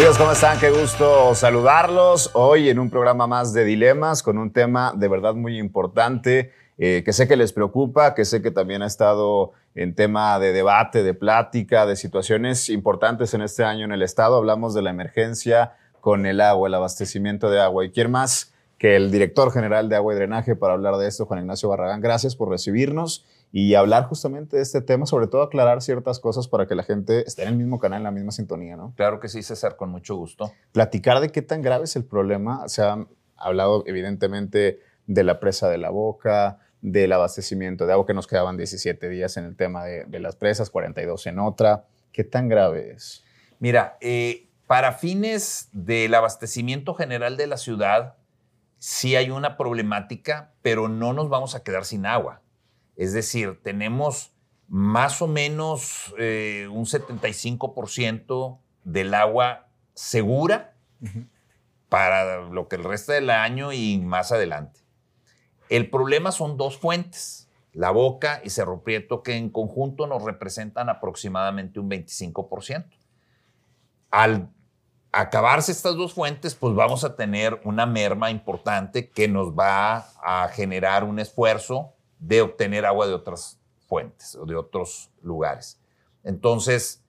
Amigos, ¿cómo están? Qué gusto saludarlos hoy en un programa más de Dilemas con un tema de verdad muy importante eh, que sé que les preocupa, que sé que también ha estado en tema de debate, de plática, de situaciones importantes en este año en el Estado. Hablamos de la emergencia con el agua, el abastecimiento de agua. ¿Y quién más que el director general de Agua y Drenaje para hablar de esto, Juan Ignacio Barragán? Gracias por recibirnos y hablar justamente de este tema, sobre todo aclarar ciertas cosas para que la gente esté en el mismo canal, en la misma sintonía, ¿no? Claro que sí, César, con mucho gusto. Platicar de qué tan grave es el problema. Se ha hablado evidentemente de la presa de la boca, del abastecimiento de agua, que nos quedaban 17 días en el tema de, las presas, 42 en otra. ¿Qué tan grave es? Mira, eh, para fines del abastecimiento general de la ciudad, sí hay una problemática, pero no nos vamos a quedar sin agua. Es decir, tenemos más o menos eh, un 75% del agua segura para lo que el resto del año y más adelante. El problema son dos fuentes, la Boca y Cerro Prieto, que en conjunto nos representan aproximadamente un 25%. Al acabarse estas dos fuentes, pues vamos a tener una merma importante que nos va a generar un esfuerzo de obtener agua de otras fuentes o de otros lugares. Entonces,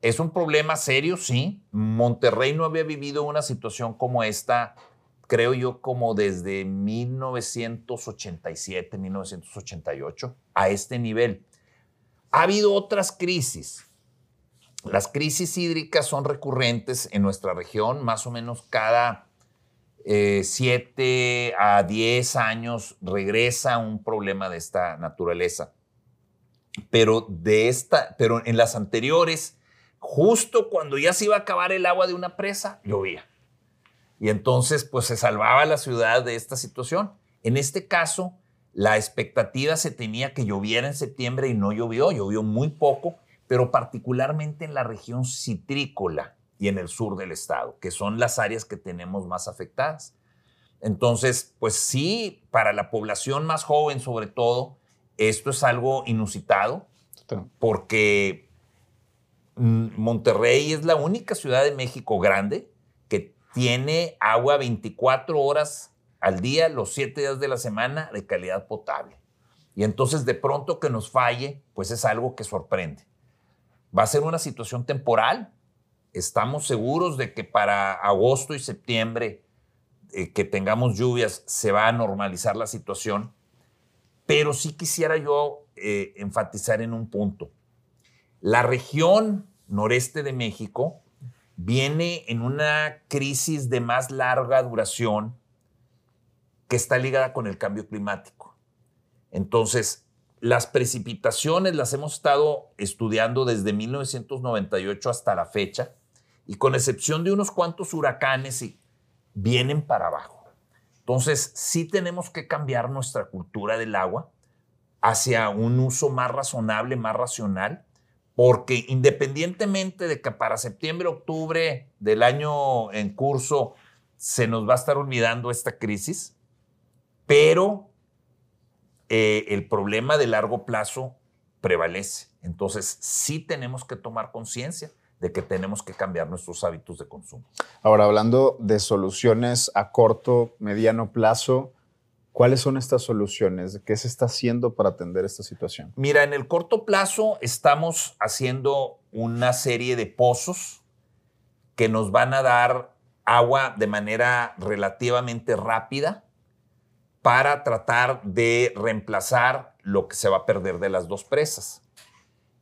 es un problema serio, sí. Monterrey no había vivido una situación como esta, creo yo, como desde 1987, 1988, a este nivel. Ha habido otras crisis. Las crisis hídricas son recurrentes en nuestra región, más o menos cada 7 eh, a 10 años regresa un problema de esta naturaleza. Pero, de esta, pero en las anteriores, justo cuando ya se iba a acabar el agua de una presa, llovía. Y entonces, pues se salvaba la ciudad de esta situación. En este caso, la expectativa se tenía que lloviera en septiembre y no llovió, llovió muy poco, pero particularmente en la región citrícola y en el sur del estado, que son las áreas que tenemos más afectadas. Entonces, pues sí, para la población más joven sobre todo, esto es algo inusitado, porque mm, Monterrey es la única ciudad de México grande que tiene agua 24 horas al día, los 7 días de la semana, de calidad potable. Y entonces de pronto que nos falle, pues es algo que sorprende. Va a ser una situación temporal, estamos seguros de que para agosto y septiembre eh, que tengamos lluvias se va a normalizar la situación, pero sí quisiera yo eh, enfatizar en un punto. La región noreste de México viene en una crisis de más larga duración que está ligada con el cambio climático. Entonces, las precipitaciones las hemos estado estudiando desde 1998 hasta la fecha y con excepción de unos cuantos huracanes, vienen para abajo. Entonces, sí tenemos que cambiar nuestra cultura del agua hacia un uso más razonable, más racional, porque independientemente de que para septiembre, octubre del año en curso se nos va a estar olvidando esta crisis, pero eh, el problema de largo plazo prevalece. Entonces, sí tenemos que tomar conciencia de que tenemos que cambiar nuestros hábitos de consumo. Ahora, hablando de soluciones a corto, mediano plazo, ¿cuáles son estas soluciones? ¿Qué se está haciendo para atender esta situación? Mira, en el corto plazo estamos haciendo una serie de pozos que nos van a dar agua de manera relativamente rápida para tratar de reemplazar lo que se va a perder de las dos presas.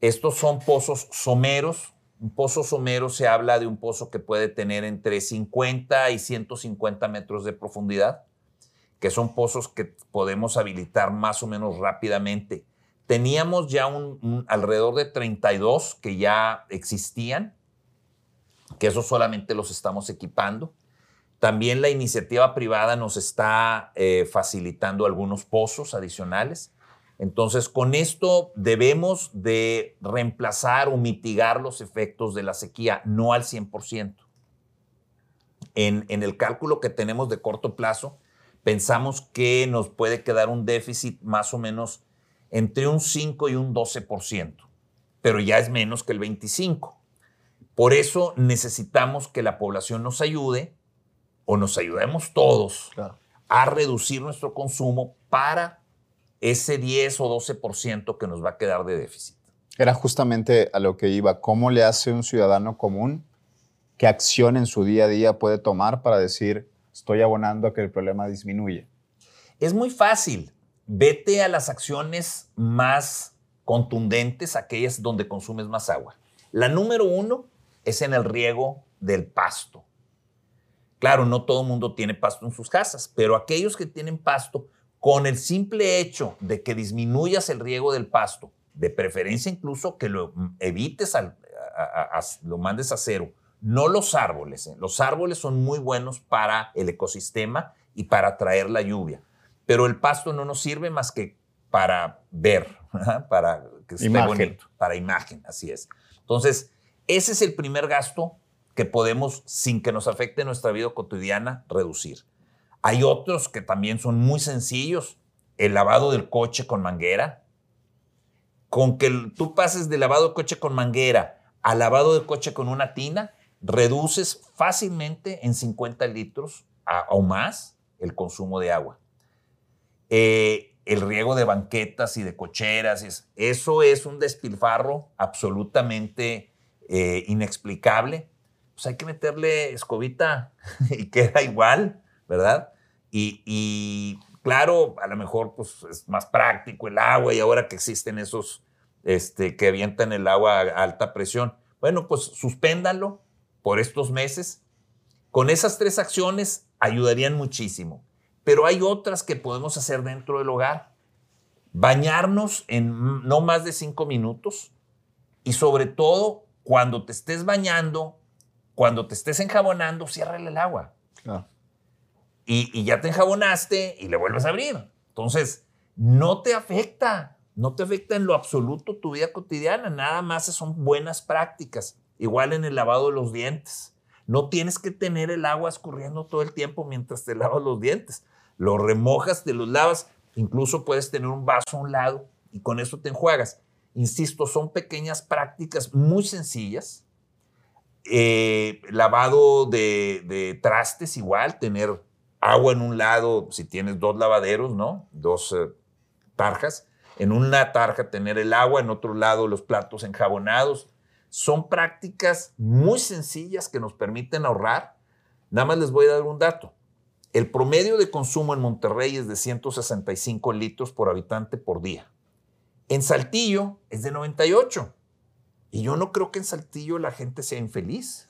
Estos son pozos someros un pozo somero se habla de un pozo que puede tener entre 50 y 150 metros de profundidad, que son pozos que podemos habilitar más o menos rápidamente. Teníamos ya un, alrededor de 32 que ya existían, que eso solamente los estamos equipando. También la iniciativa privada nos está eh, facilitando algunos pozos adicionales. Entonces, con esto debemos de reemplazar o mitigar los efectos de la sequía, no al 100%. En, en el cálculo que tenemos de corto plazo, pensamos que nos puede quedar un déficit más o menos entre un 5 y un 12%, pero ya es menos que el 25%. Por eso necesitamos que la población nos ayude o nos ayudemos todos a reducir nuestro consumo para ese 10 o 12% que nos va a quedar de déficit. Era justamente a lo que iba. ¿Cómo le hace un ciudadano común? ¿Qué acción en su día a día puede tomar para decir, estoy abonando a que el problema disminuye? Es muy fácil. Vete a las acciones más contundentes, aquellas donde consumes más agua. La número uno es en el riego del pasto. Claro, no todo el mundo tiene pasto en sus casas, pero aquellos que tienen pasto, con el simple hecho de que disminuyas el riego del pasto, de preferencia incluso que lo evites, lo mandes a cero, no los árboles. ¿eh? Los árboles son muy buenos para el ecosistema y para atraer la lluvia, pero el pasto no nos sirve más que para ver, para que esté bonito, para imagen, así es. Entonces, ese es el primer gasto que podemos, sin que nos afecte nuestra vida cotidiana, reducir. Hay otros que también son muy sencillos. El lavado del coche con manguera. Con que tú pases de lavado de coche con manguera a lavado de coche con una tina, reduces fácilmente en 50 litros o más el consumo de agua. Eh, el riego de banquetas y de cocheras, eso es un despilfarro absolutamente eh, inexplicable, pues hay que meterle escobita y queda igual, ¿verdad? Y, claro, a lo mejor pues, es más práctico el agua y ahora que existen esos este, que avientan el agua a alta presión, bueno, pues suspéndalo por estos meses. Con esas tres acciones ayudarían muchísimo. Pero hay otras que podemos hacer dentro del hogar. Bañarnos en no más de cinco minutos y sobre todo cuando te estés bañando, cuando te estés enjabonando, ciérrale el agua. Y, ya te enjabonaste y le vuelves a abrir. Entonces, no te afecta, no te afecta en lo absoluto tu vida cotidiana, nada más son buenas prácticas. Igual en el lavado de los dientes. No tienes que tener el agua escurriendo todo el tiempo mientras te lavas los dientes. Lo remojas, te los lavas, incluso puedes tener un vaso a un lado y con eso te enjuagas. Insisto, son pequeñas prácticas muy sencillas. Eh, lavado de, trastes igual, tener agua en un lado, si tienes dos lavaderos, ¿no? Dos eh, tarjas. En una tarja tener el agua, en otro lado los platos enjabonados. Son prácticas muy sencillas que nos permiten ahorrar. Nada más les voy a dar un dato. El promedio de consumo en Monterrey es de 165 litros por habitante por día. En Saltillo es de 98. Y yo no creo que en Saltillo la gente sea infeliz.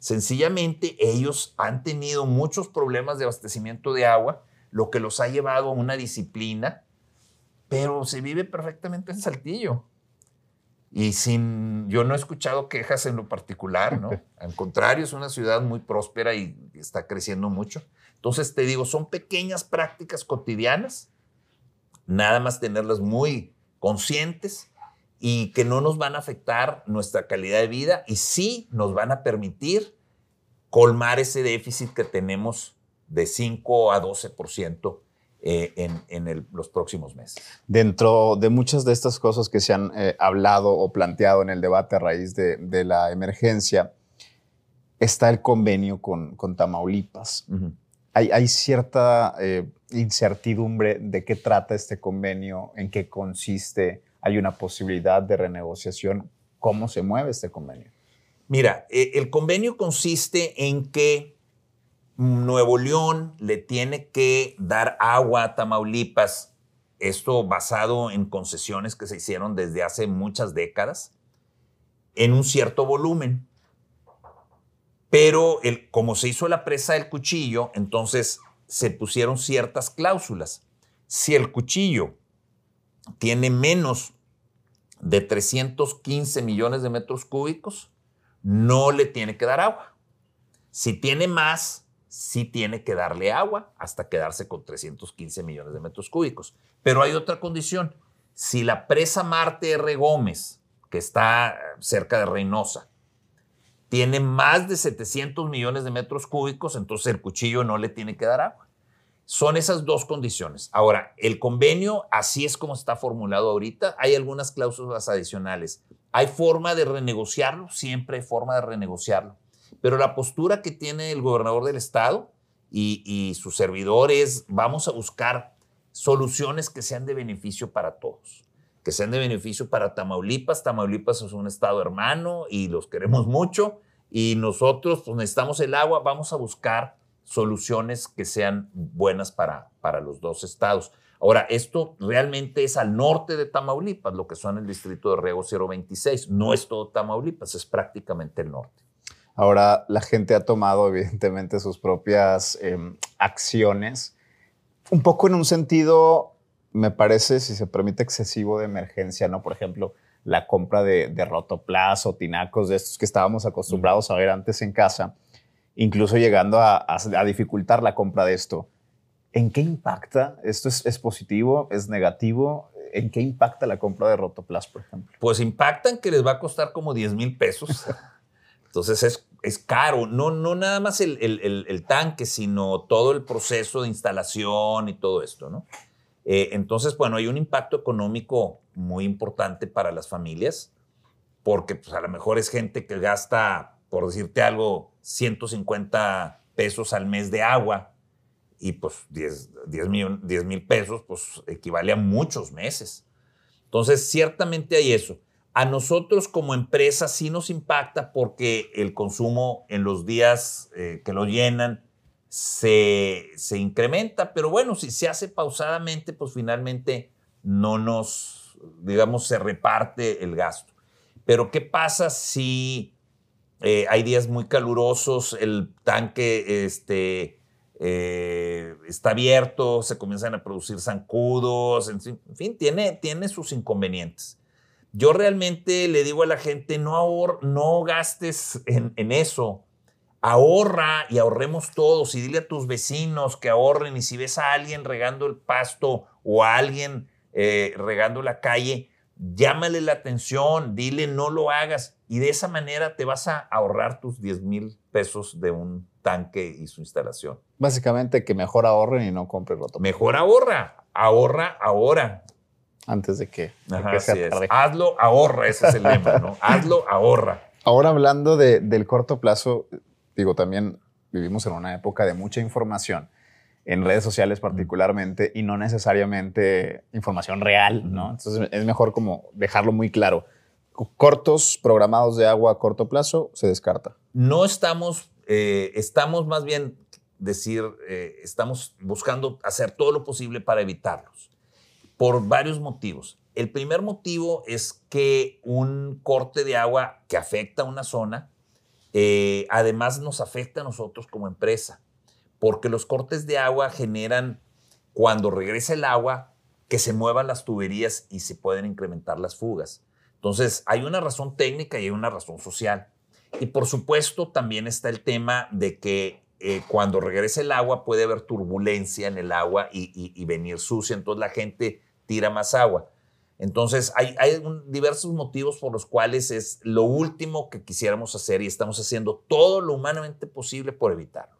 Sencillamente ellos han tenido muchos problemas de abastecimiento de agua, lo que los ha llevado a una disciplina, pero se vive perfectamente en Saltillo. Y sin, yo no he escuchado quejas en lo particular, ¿no? Al contrario, es una ciudad muy próspera y está creciendo mucho. Entonces te digo, son pequeñas prácticas cotidianas, nada más tenerlas muy conscientes y que no nos van a afectar nuestra calidad de vida y sí nos van a permitir colmar ese déficit que tenemos de 5 a 12% eh, en, en los próximos meses. Dentro de muchas de estas cosas que se han eh, hablado o planteado en el debate a raíz de, la emergencia, está el convenio con, con Tamaulipas. hay, hay, cierta eh, incertidumbre de qué trata este convenio, en qué consiste, hay una posibilidad de renegociación. ¿Cómo se mueve este convenio? Mira, eh, el convenio consiste en que Nuevo León le tiene que dar agua a Tamaulipas, esto basado en concesiones que se hicieron desde hace muchas décadas, en un cierto volumen. Pero como se hizo la presa del cuchillo, entonces se pusieron ciertas cláusulas. Si el cuchillo tiene menos de 315 millones de metros cúbicos, no le tiene que dar agua. Si tiene más, sí tiene que darle agua hasta quedarse con 315 millones de metros cúbicos. Pero hay otra condición. Si la presa Marte R. Gómez, que está cerca de Reynosa, tiene más de 700 millones de metros cúbicos, entonces el cuchillo no le tiene que dar agua. Son esas dos condiciones. Ahora, el convenio, así es como está formulado ahorita, hay algunas cláusulas adicionales ¿Hay forma de renegociarlo? Siempre hay forma de renegociarlo. Pero la postura que tiene el gobernador del estado y, y sus servidores, vamos a buscar soluciones que sean de beneficio para todos, que sean de beneficio para Tamaulipas. Tamaulipas es un estado hermano y los queremos mucho y nosotros pues, necesitamos el agua, vamos a buscar soluciones que sean buenas para, para los dos estados. Ahora, esto realmente es al norte de Tamaulipas, lo que son el distrito de Riego 026. No es todo Tamaulipas, es prácticamente el norte. Ahora, la gente ha tomado evidentemente sus propias em, acciones, un poco en un sentido, me parece, si se permite, excesivo de emergencia, ¿no? Por ejemplo, la compra de, de rotoplas o tinacos de estos que estábamos acostumbrados a ver antes en casa incluso llegando a, dificultar la compra de esto. ¿En qué impacta? ¿Esto es, positivo? ¿Es negativo? ¿En qué impacta la compra de Rotoplas, por ejemplo? Pues impacta en que les va a costar como 10 mil pesos. Entonces es, es, caro, no, no nada más el, el, tanque, sino todo el proceso de instalación y todo esto, ¿no? Eh, entonces, bueno, hay un impacto económico muy importante para las familias, porque pues, a lo mejor es gente que gasta por decirte algo, 150 pesos al mes de agua y pues 10, mil, pesos, pues equivale a muchos meses. Entonces, ciertamente hay eso. A nosotros como empresa sí nos impacta porque el consumo en los días eh, que lo llenan se, se, incrementa, pero bueno, si se hace pausadamente, pues finalmente no nos, digamos, se reparte el gasto. Pero ¿qué pasa si eh, hay días muy calurosos, el tanque este, eh, está abierto, se comienzan a producir zancudos, en fin, tiene, tiene sus inconvenientes. Yo realmente le digo a la gente, no, ahor no gastes en, eso, ahorra y ahorremos todos y dile a tus vecinos que ahorren y si ves a alguien regando el pasto o a alguien eh, regando la calle, llámale la atención, dile no lo hagas y de esa manera te vas a ahorrar tus 10 mil pesos de un tanque y su instalación. Básicamente que mejor ahorren y no compren roto. Mejor ahorra, ahorra ahora. Antes de que, Hazlo, ahorra, ese es el lema, ¿no? Hazlo, ahorra. Ahora hablando del corto plazo, digo, también vivimos en una época de mucha información en redes sociales particularmente y no necesariamente información real, ¿no? Entonces es mejor como dejarlo muy claro. Cortos programados de agua a corto plazo se descarta. No estamos, eh, estamos más bien decir, eh, estamos buscando hacer todo lo posible para evitarlos por varios motivos. El primer motivo es que un corte de agua que afecta a una zona, eh, además nos afecta a nosotros como empresa porque los cortes de agua generan, cuando regresa el agua, que se muevan las tuberías y se pueden incrementar las fugas. Entonces, hay una razón técnica y hay una razón social. Y por supuesto, también está el tema de que eh, cuando regrese el agua puede haber turbulencia en el agua y, venir sucia, entonces la gente tira más agua. Entonces, hay, diversos motivos por los cuales es lo último que quisiéramos hacer y estamos haciendo todo lo humanamente posible por evitarlo.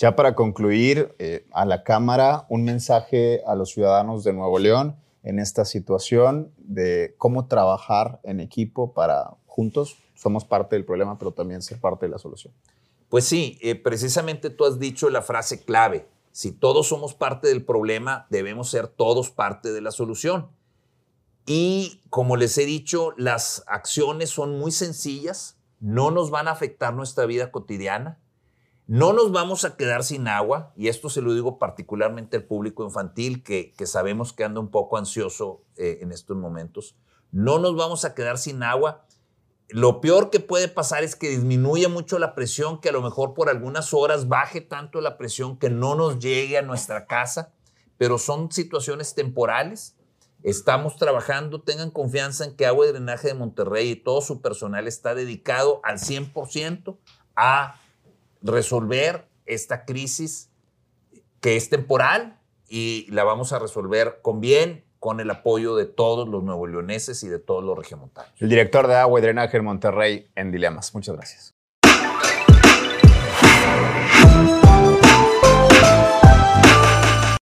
Ya para concluir, eh, a la Cámara, un mensaje a los ciudadanos de Nuevo León en esta situación de cómo trabajar en equipo para juntos, somos parte del problema, pero también ser parte de la solución. Pues sí, eh, precisamente tú has dicho la frase clave. Si todos somos parte del problema, debemos ser todos parte de la solución. Y como les he dicho, las acciones son muy sencillas, no nos van a afectar nuestra vida cotidiana, no nos vamos a quedar sin agua, y esto se lo digo particularmente al público infantil que, sabemos que anda un poco ansioso eh, en estos momentos. No nos vamos a quedar sin agua. Lo peor que puede pasar es que disminuya mucho la presión, que a lo mejor por algunas horas baje tanto la presión que no nos llegue a nuestra casa, pero son situaciones temporales. Estamos trabajando, tengan confianza en que Agua de Drenaje de Monterrey y todo su personal está dedicado al 100% a resolver esta crisis que es temporal y la vamos a resolver con bien, con el apoyo de todos los nuevo leoneses y de todos los regiomontanos. El director de agua y drenaje en Monterrey en Dilemas. Muchas gracias.